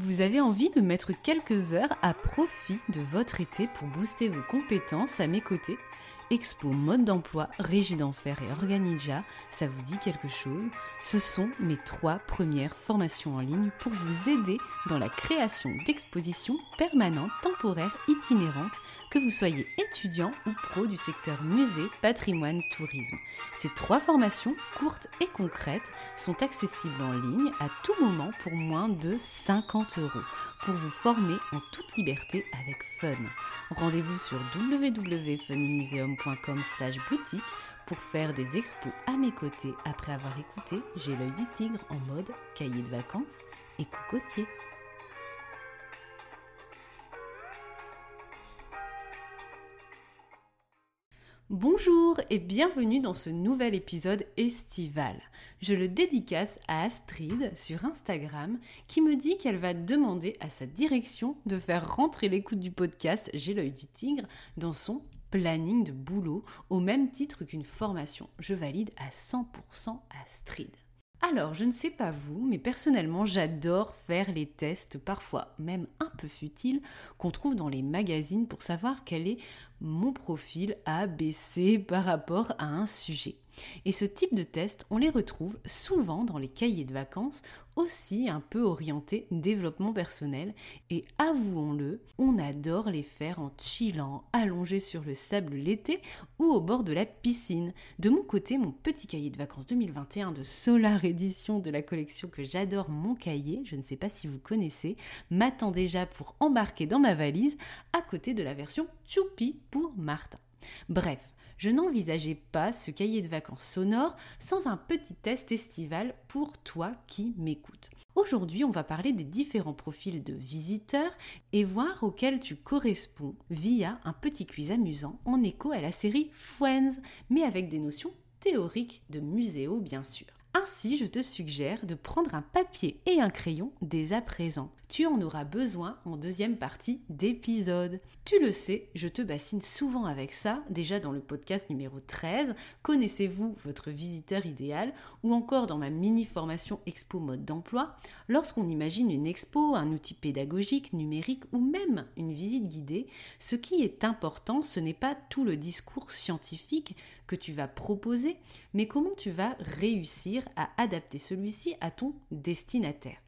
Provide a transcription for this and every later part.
Vous avez envie de mettre quelques heures à profit de votre été pour booster vos compétences à mes côtés? Expo Mode d'emploi, Régie d'Enfer et Organija, ça vous dit quelque chose? Ce sont mes trois premières formations en ligne pour vous aider dans la création d'expositions permanentes, temporaires, itinérantes, que vous soyez étudiant ou pro du secteur musée, patrimoine, tourisme. Ces trois formations, courtes et concrètes, sont accessibles en ligne à tout moment pour moins de 50 euros pour vous former en toute liberté avec fun. Rendez-vous sur www.funmuseum.com pour faire des expos à mes côtés après avoir écouté J'ai l'œil du tigre en mode cahier de vacances et cocotier. Bonjour et bienvenue dans ce nouvel épisode estival. Je le dédicace à Astrid sur Instagram qui me dit qu'elle va demander à sa direction de faire rentrer l'écoute du podcast J'ai l'œil du tigre dans son planning de boulot au même titre qu'une formation. Je valide à 100% Astrid. Alors, je ne sais pas vous, mais personnellement, j'adore faire les tests, parfois même un peu futiles, qu'on trouve dans les magazines pour savoir quel est mon profil ABC par rapport à un sujet. Et ce type de test, on les retrouve souvent dans les cahiers de vacances, aussi un peu orientés développement personnel. Et avouons-le, on adore les faire en chillant, allongé sur le sable l'été ou au bord de la piscine. De mon côté, mon petit cahier de vacances 2021 de Solar Edition de la collection que j'adore, mon cahier, je ne sais pas si vous connaissez, m'attend déjà pour embarquer dans ma valise à côté de la version Choupi pour Martin. Bref, je n'envisageais pas ce cahier de vacances sonore sans un petit test estival pour toi qui m'écoutes. Aujourd'hui, on va parler des différents profils de visiteurs et voir auxquels tu corresponds via un petit quiz amusant en écho à la série Friends, mais avec des notions théoriques de muséo bien sûr. Ainsi, je te suggère de prendre un papier et un crayon dès à présent. Tu en auras besoin en deuxième partie d'épisode. Tu le sais, je te bassine souvent avec ça, déjà dans le podcast numéro 13, Connaissez-vous votre visiteur idéal ou encore dans ma mini-formation Expo mode d'emploi, lorsqu'on imagine une expo, un outil pédagogique, numérique ou même une visite guidée, ce qui est important, ce n'est pas tout le discours scientifique que tu vas proposer, mais comment tu vas réussir à adapter celui-ci à ton destinataire.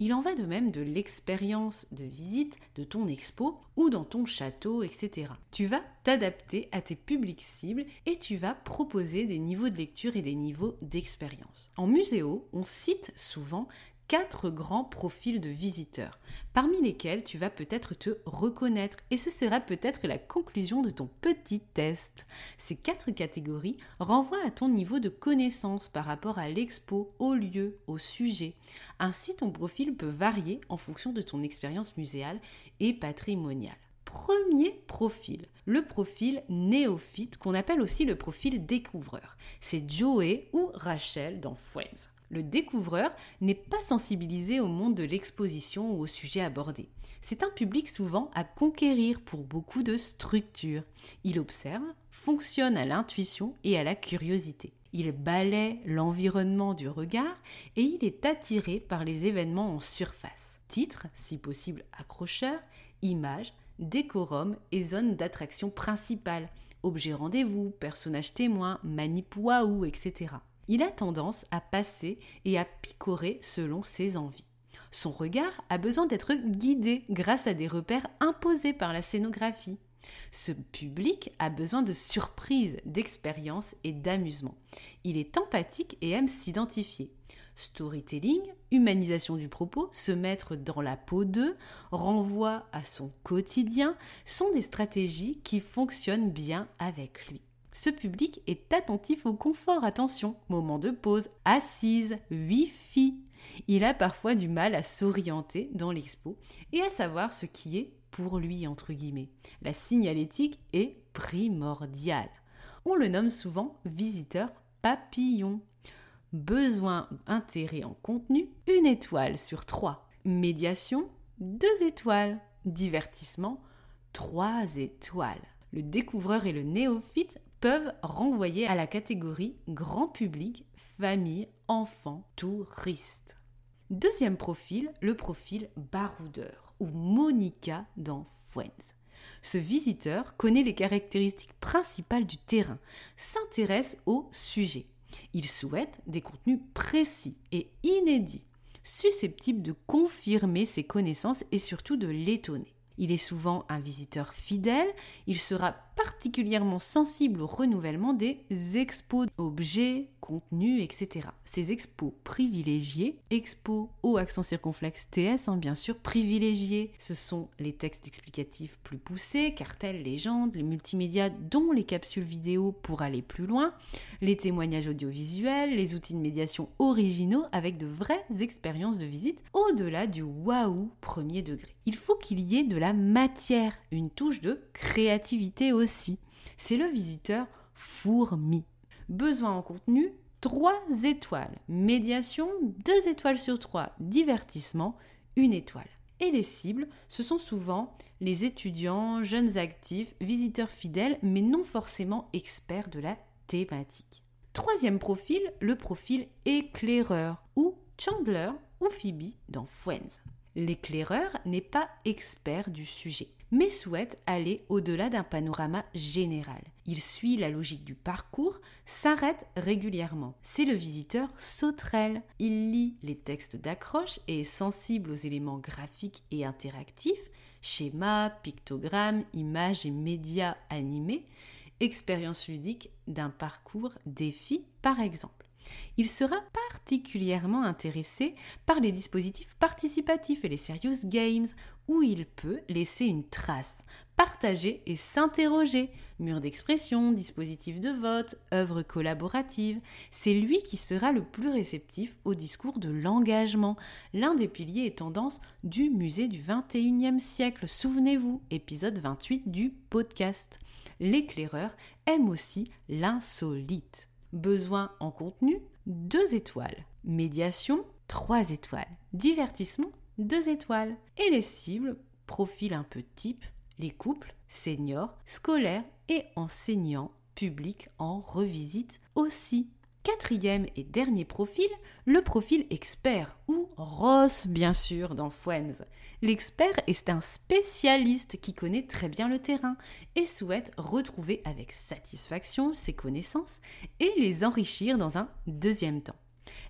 Il en va de même de l'expérience de visite de ton expo ou dans ton château, etc. Tu vas t'adapter à tes publics cibles et tu vas proposer des niveaux de lecture et des niveaux d'expérience. En muséo, on cite souvent quatre grands profils de visiteurs, parmi lesquels tu vas peut-être te reconnaître, et ce sera peut-être la conclusion de ton petit test. Ces quatre catégories renvoient à ton niveau de connaissance par rapport à l'expo, au lieu, au sujet. Ainsi, ton profil peut varier en fonction de ton expérience muséale et patrimoniale premier profil, le profil néophyte qu'on appelle aussi le profil découvreur. C'est Joey ou Rachel dans Friends. Le découvreur n'est pas sensibilisé au monde de l'exposition ou au sujet abordé. C'est un public souvent à conquérir pour beaucoup de structures. Il observe, fonctionne à l'intuition et à la curiosité. Il balaie l'environnement du regard et il est attiré par les événements en surface. Titre, si possible accrocheur, images, décorum et zone d'attraction principale, objet rendez-vous, personnage témoin, manip waouh, etc il a tendance à passer et à picorer selon ses envies. Son regard a besoin d'être guidé grâce à des repères imposés par la scénographie. Ce public a besoin de surprises, d'expériences et d'amusement. Il est empathique et aime s'identifier. Storytelling, humanisation du propos, se mettre dans la peau d'eux, renvoi à son quotidien, sont des stratégies qui fonctionnent bien avec lui. Ce public est attentif au confort, attention, moment de pause, assise, wifi. Il a parfois du mal à s'orienter dans l'expo et à savoir ce qui est pour lui, entre guillemets. La signalétique est primordiale. On le nomme souvent visiteur papillon. Besoin intérêt en contenu, une étoile sur trois. Médiation, deux étoiles. Divertissement, trois étoiles. Le découvreur et le néophyte peuvent renvoyer à la catégorie grand public, famille, enfant, touriste. Deuxième profil, le profil baroudeur ou Monica dans Friends. Ce visiteur connaît les caractéristiques principales du terrain, s'intéresse au sujet. Il souhaite des contenus précis et inédits, susceptibles de confirmer ses connaissances et surtout de l'étonner. Il est souvent un visiteur fidèle, il sera particulièrement sensible au renouvellement des expos objets, contenus, etc. Ces expos privilégiés, expos au accent circonflexe TS, hein, bien sûr, privilégiés, ce sont les textes explicatifs plus poussés, cartels, légendes, les multimédias, dont les capsules vidéo pour aller plus loin, les témoignages audiovisuels, les outils de médiation originaux avec de vraies expériences de visite au-delà du waouh premier degré. Il faut qu'il y ait de la matière, une touche de créativité aussi. C'est le visiteur fourmi. Besoin en contenu 3 étoiles. Médiation 2 étoiles sur 3. Divertissement 1 étoile. Et les cibles, ce sont souvent les étudiants, jeunes actifs, visiteurs fidèles, mais non forcément experts de la thématique. Troisième profil, le profil éclaireur, ou Chandler ou Phoebe dans Friends. L'éclaireur n'est pas expert du sujet mais souhaite aller au-delà d'un panorama général. Il suit la logique du parcours, s'arrête régulièrement. C'est le visiteur sauterelle. Il lit les textes d'accroche et est sensible aux éléments graphiques et interactifs, schémas, pictogrammes, images et médias animés, expérience ludique d'un parcours défi par exemple. Il sera particulièrement intéressé par les dispositifs participatifs et les serious games, où il peut laisser une trace, partager et s'interroger. Mur d'expression, dispositif de vote, œuvre collaborative. C'est lui qui sera le plus réceptif au discours de l'engagement, l'un des piliers et tendances du musée du 21e siècle. Souvenez-vous, épisode 28 du podcast. L'éclaireur aime aussi l'insolite. Besoin en contenu 2 étoiles. Médiation 3 étoiles. Divertissement 2 étoiles. Et les cibles, profil un peu type, les couples, seniors, scolaires et enseignants, publics en revisite aussi. Quatrième et dernier profil, le profil expert, ou Ross bien sûr dans Friends. L'expert est un spécialiste qui connaît très bien le terrain et souhaite retrouver avec satisfaction ses connaissances et les enrichir dans un deuxième temps.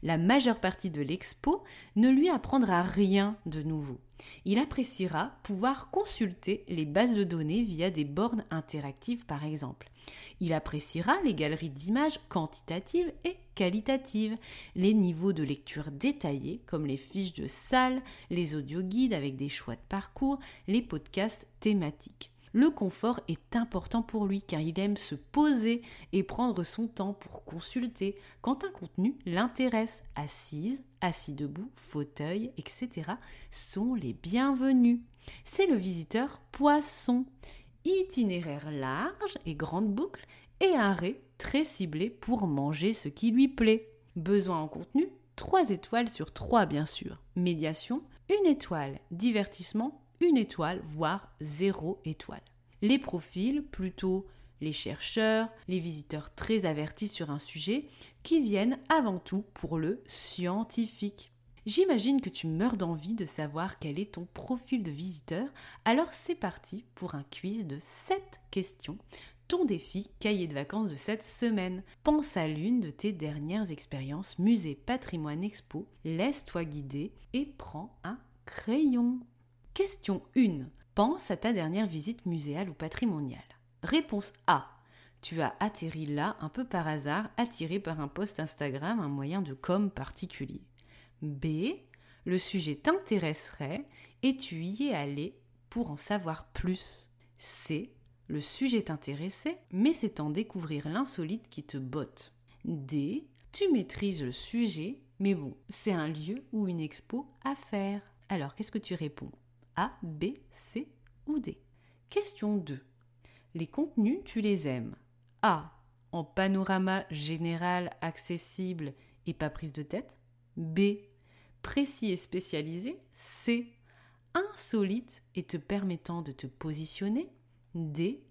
La majeure partie de l'expo ne lui apprendra rien de nouveau. Il appréciera pouvoir consulter les bases de données via des bornes interactives par exemple. Il appréciera les galeries d'images quantitatives et qualitatives, les niveaux de lecture détaillés comme les fiches de salle, les audioguides avec des choix de parcours, les podcasts thématiques. Le confort est important pour lui car il aime se poser et prendre son temps pour consulter quand un contenu l'intéresse. Assise, assis debout, fauteuil, etc. sont les bienvenus. C'est le visiteur poisson itinéraire large et grande boucle et un ré très ciblé pour manger ce qui lui plaît. Besoin en contenu 3 étoiles sur 3 bien sûr. Médiation 1 étoile. Divertissement 1 étoile voire 0 étoile. Les profils plutôt les chercheurs, les visiteurs très avertis sur un sujet qui viennent avant tout pour le scientifique. J'imagine que tu meurs d'envie de savoir quel est ton profil de visiteur, alors c'est parti pour un quiz de 7 questions. Ton défi cahier de vacances de cette semaine. Pense à l'une de tes dernières expériences musée, patrimoine, expo, laisse-toi guider et prends un crayon. Question 1. Pense à ta dernière visite muséale ou patrimoniale. Réponse A. Tu as atterri là un peu par hasard, attiré par un post Instagram, un moyen de com particulier. B. Le sujet t'intéresserait et tu y es allé pour en savoir plus? C. Le sujet t'intéressait, mais c'est en découvrir l'insolite qui te botte. D. Tu maîtrises le sujet, mais bon, c'est un lieu ou une expo à faire. Alors, qu'est-ce que tu réponds? A, B, C ou D? Question 2. Les contenus, tu les aimes? A. En panorama général, accessible et pas prise de tête? B. Précis et spécialisé. C. Insolite et te permettant de te positionner. D.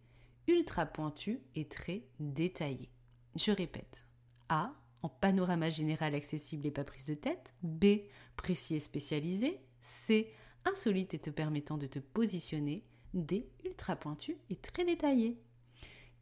Ultra pointu et très détaillé. Je répète. A. En panorama général accessible et pas prise de tête. B. Précis et spécialisé. C. Insolite et te permettant de te positionner. D. Ultra pointu et très détaillé.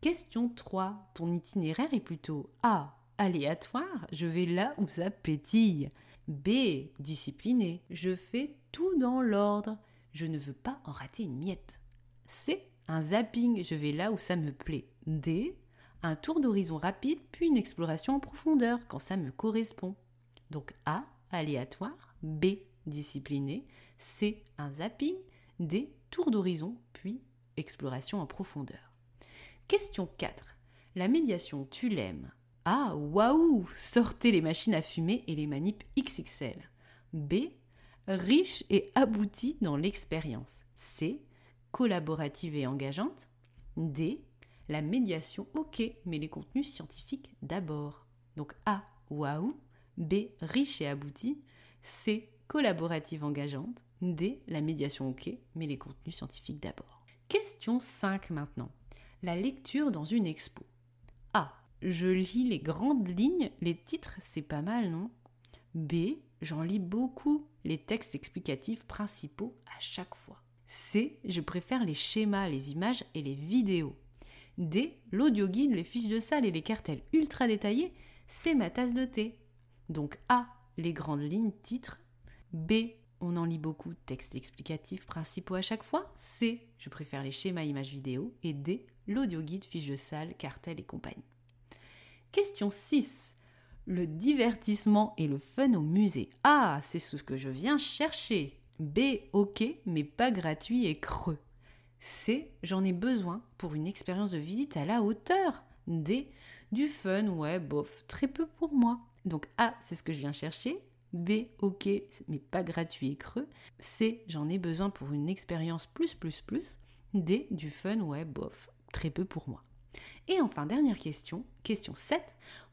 Question 3. Ton itinéraire est plutôt A. Aléatoire, je vais là où ça pétille. B. Discipliné, je fais tout dans l'ordre, je ne veux pas en rater une miette. C. Un zapping, je vais là où ça me plaît. D. Un tour d'horizon rapide, puis une exploration en profondeur quand ça me correspond. Donc A. Aléatoire. B. Discipliné. C. Un zapping. D. Tour d'horizon, puis exploration en profondeur. Question 4. La médiation, tu l'aimes? Ah, waouh Sortez les machines à fumer et les manips XXL. B. Riche et abouti dans l'expérience. C. Collaborative et engageante. D. La médiation, ok, mais les contenus scientifiques d'abord. Donc A. Waouh. B. Riche et abouti. C. Collaborative engageante. D. La médiation, ok, mais les contenus scientifiques d'abord. Question 5 maintenant la lecture dans une expo. Je lis les grandes lignes, les titres, c'est pas mal, non? B. J'en lis beaucoup, les textes explicatifs principaux à chaque fois. C. Je préfère les schémas, les images et les vidéos. D. L'audio guide, les fiches de salle et les cartels ultra détaillés, c'est ma tasse de thé. Donc A. Les grandes lignes, titres. B. On en lit beaucoup, textes explicatifs principaux à chaque fois. C. Je préfère les schémas, images, vidéos. Et D l'audio guide, fiche de salle, cartel et compagnie. Question 6. Le divertissement et le fun au musée. Ah, c'est ce que je viens chercher. B, ok, mais pas gratuit et creux. C, j'en ai besoin pour une expérience de visite à la hauteur. D, du fun, ouais, bof, très peu pour moi. Donc A, c'est ce que je viens chercher. B, ok, mais pas gratuit et creux. C, j'en ai besoin pour une expérience plus, plus, plus. D, du fun, ouais, bof, très peu pour moi. Et enfin, dernière question, question 7.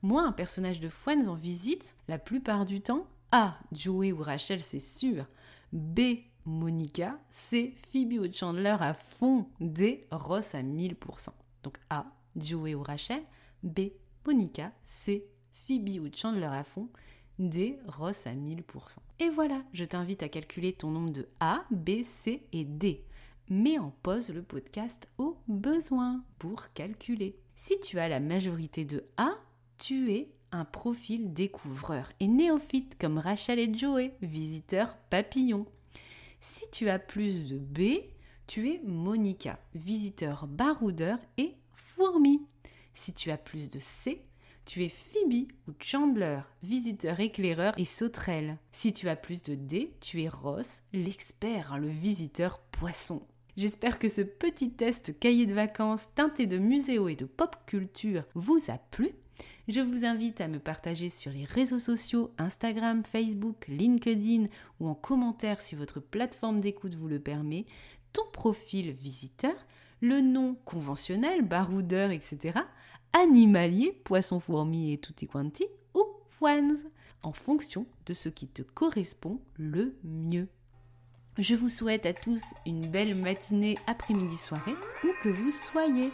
Moi, un personnage de Friends en visite, la plupart du temps, A. Joey ou Rachel, c'est sûr. B. Monica. C. Phoebe ou Chandler à fond. D. Ross à 1000%. Donc A. Joey ou Rachel. B. Monica. C. Phoebe ou Chandler à fond. D. Ross à 1000%. Et voilà, je t'invite à calculer ton nombre de A, B, C et D mets en pause le podcast au besoin pour calculer. Si tu as la majorité de A, tu es un profil découvreur et néophyte comme Rachel et Joey, visiteur papillon. Si tu as plus de B, tu es Monica, visiteur baroudeur et fourmi. Si tu as plus de C, tu es Phoebe ou Chandler, visiteur éclaireur et sauterelle. Si tu as plus de D, tu es Ross, l'expert, hein, le visiteur poisson. J'espère que ce petit test cahier de vacances teinté de muséo et de pop culture vous a plu. Je vous invite à me partager sur les réseaux sociaux Instagram, Facebook, LinkedIn ou en commentaire si votre plateforme d'écoute vous le permet, ton profil visiteur, le nom conventionnel, baroudeur, etc., animalier, poisson fourmi et tutti quanti, ou foines, en fonction de ce qui te correspond le mieux. Je vous souhaite à tous une belle matinée, après-midi, soirée, où que vous soyez,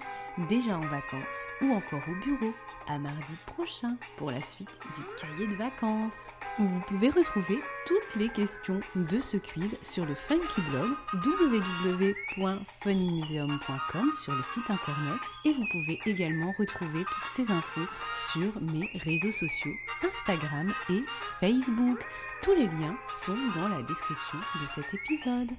déjà en vacances ou encore au bureau. À mardi prochain pour la suite du cahier de vacances. Vous pouvez retrouver toutes les questions de ce quiz sur le Funky Blog www.funnymuseum.com sur le site internet et vous pouvez également retrouver toutes ces infos sur mes réseaux sociaux Instagram et Facebook. Tous les liens sont dans la description de cet épisode.